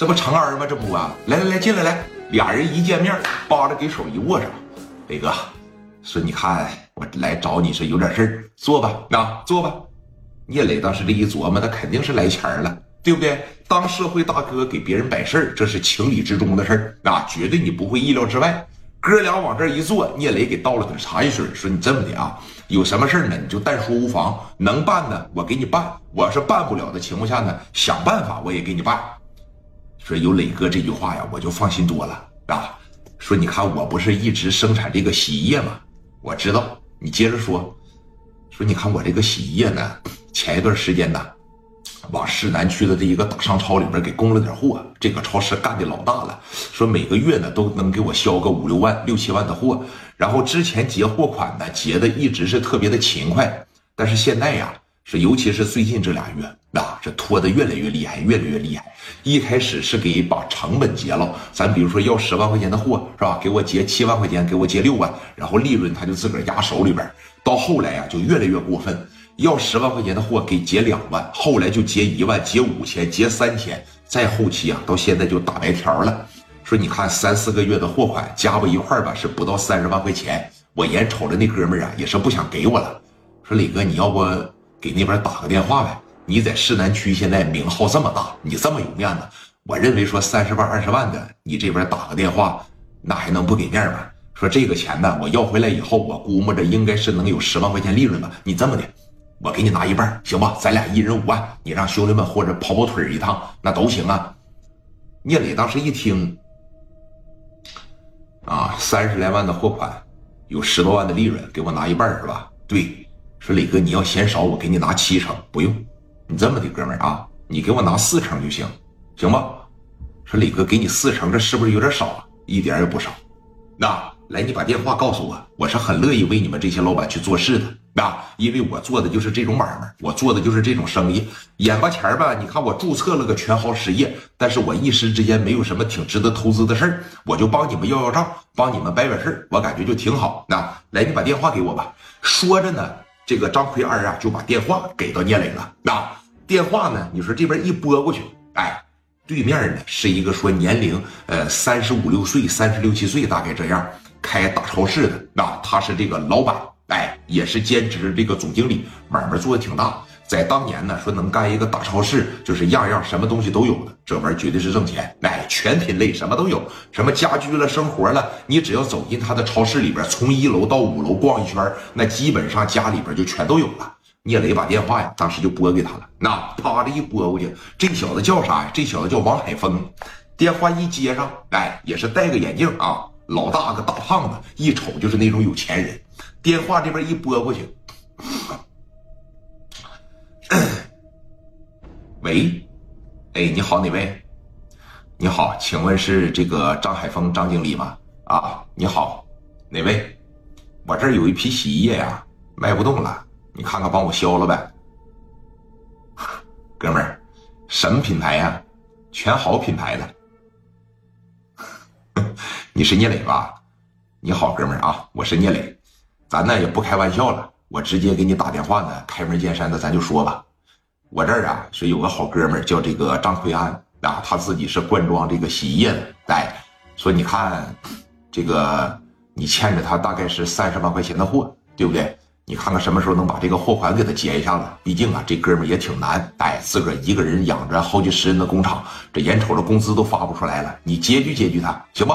这不成儿吗？这不啊，来来来，进来来。俩人一见面，扒着给手一握上。磊哥，说你看我来找你是有点事儿，坐吧，啊，坐吧。聂磊当时这一琢磨，那肯定是来钱了，对不对？当社会大哥给别人摆事儿，这是情理之中的事儿啊，绝对你不会意料之外。哥俩往这一坐，聂磊给倒了点茶叶水，说你这么的啊，有什么事儿呢，你就但说无妨，能办的我给你办，我是办不了的情况下呢，想办法我也给你办。说有磊哥这句话呀，我就放心多了啊。说你看我不是一直生产这个洗衣液吗？我知道，你接着说。说你看我这个洗衣液呢。前一段时间呢，往市南区的这一个大商超里边给供了点货，这个超市干的老大了，说每个月呢都能给我销个五六万、六七万的货。然后之前结货款呢结的一直是特别的勤快，但是现在呀，这尤其是最近这俩月，啊，这拖的越来越厉害，越来越厉害。一开始是给把成本结了，咱比如说要十万块钱的货是吧？给我结七万块钱，给我结六万，然后利润他就自个儿压手里边。到后来呀，就越来越过分。要十万块钱的货给结两万，后来就结一万，结五千，结三千，再后期啊，到现在就打白条了。说你看三四个月的货款加不一块吧，是不到三十万块钱。我眼瞅着那哥们儿啊，也是不想给我了。说李哥，你要不给那边打个电话呗？你在市南区现在名号这么大，你这么有面子，我认为说三十万、二十万的，你这边打个电话，那还能不给面吗？说这个钱呢，我要回来以后，我估摸着应该是能有十万块钱利润吧。你这么的。我给你拿一半，行吧？咱俩一人五万，你让兄弟们或者跑跑腿一趟，那都行啊。聂磊当时一听，啊，三十来万的货款，有十多万的利润，给我拿一半是吧？对，说李哥你要嫌少，我给你拿七成，不用，你这么的哥们儿啊，你给我拿四成就行，行吧？说李哥给你四成，这是不是有点少？一点也不少，那。来，你把电话告诉我，我是很乐意为你们这些老板去做事的那，因为我做的就是这种买卖，我做的就是这种生意。眼巴前吧，你看我注册了个全豪实业，但是我一时之间没有什么挺值得投资的事儿，我就帮你们要要账，帮你们摆摆事儿，我感觉就挺好。那来，你把电话给我吧。说着呢，这个张奎二啊就把电话给到聂磊了。那电话呢，你说这边一拨过去，哎，对面呢是一个说年龄呃三十五六岁、三十六七岁，大概这样。开大超市的，那他是这个老板，哎，也是兼职这个总经理，买卖做的挺大。在当年呢，说能干一个大超市，就是样样什么东西都有的，这玩意儿绝对是挣钱。哎，全品类什么都有，什么家居了、生活了，你只要走进他的超市里边，从一楼到五楼逛一圈，那基本上家里边就全都有了。聂磊把电话呀，当时就拨给他了，那啪的一拨过去，这小子叫啥呀？这小子叫王海峰。电话一接上，哎，也是戴个眼镜啊。老大个大胖子，一瞅就是那种有钱人。电话这边一拨过去，喂，哎，你好，哪位？你好，请问是这个张海峰张经理吗？啊，你好，哪位？我这儿有一批洗衣液呀，卖不动了，你看看帮我销了呗。哥们儿，什么品牌呀？全好品牌的。你是聂磊吧？你好，哥们儿啊，我是聂磊，咱呢也不开玩笑了，我直接给你打电话呢，开门见山的，咱就说吧。我这儿啊是有个好哥们儿叫这个张奎安啊，他自己是灌装这个洗衣液的，哎，说你看这个你欠着他大概是三十万块钱的货，对不对？你看看什么时候能把这个货款给他结一下子？毕竟啊，这哥们儿也挺难，哎，自个儿一个人养着好几十人的工厂，这眼瞅着工资都发不出来了，你拮据拮据他，行不？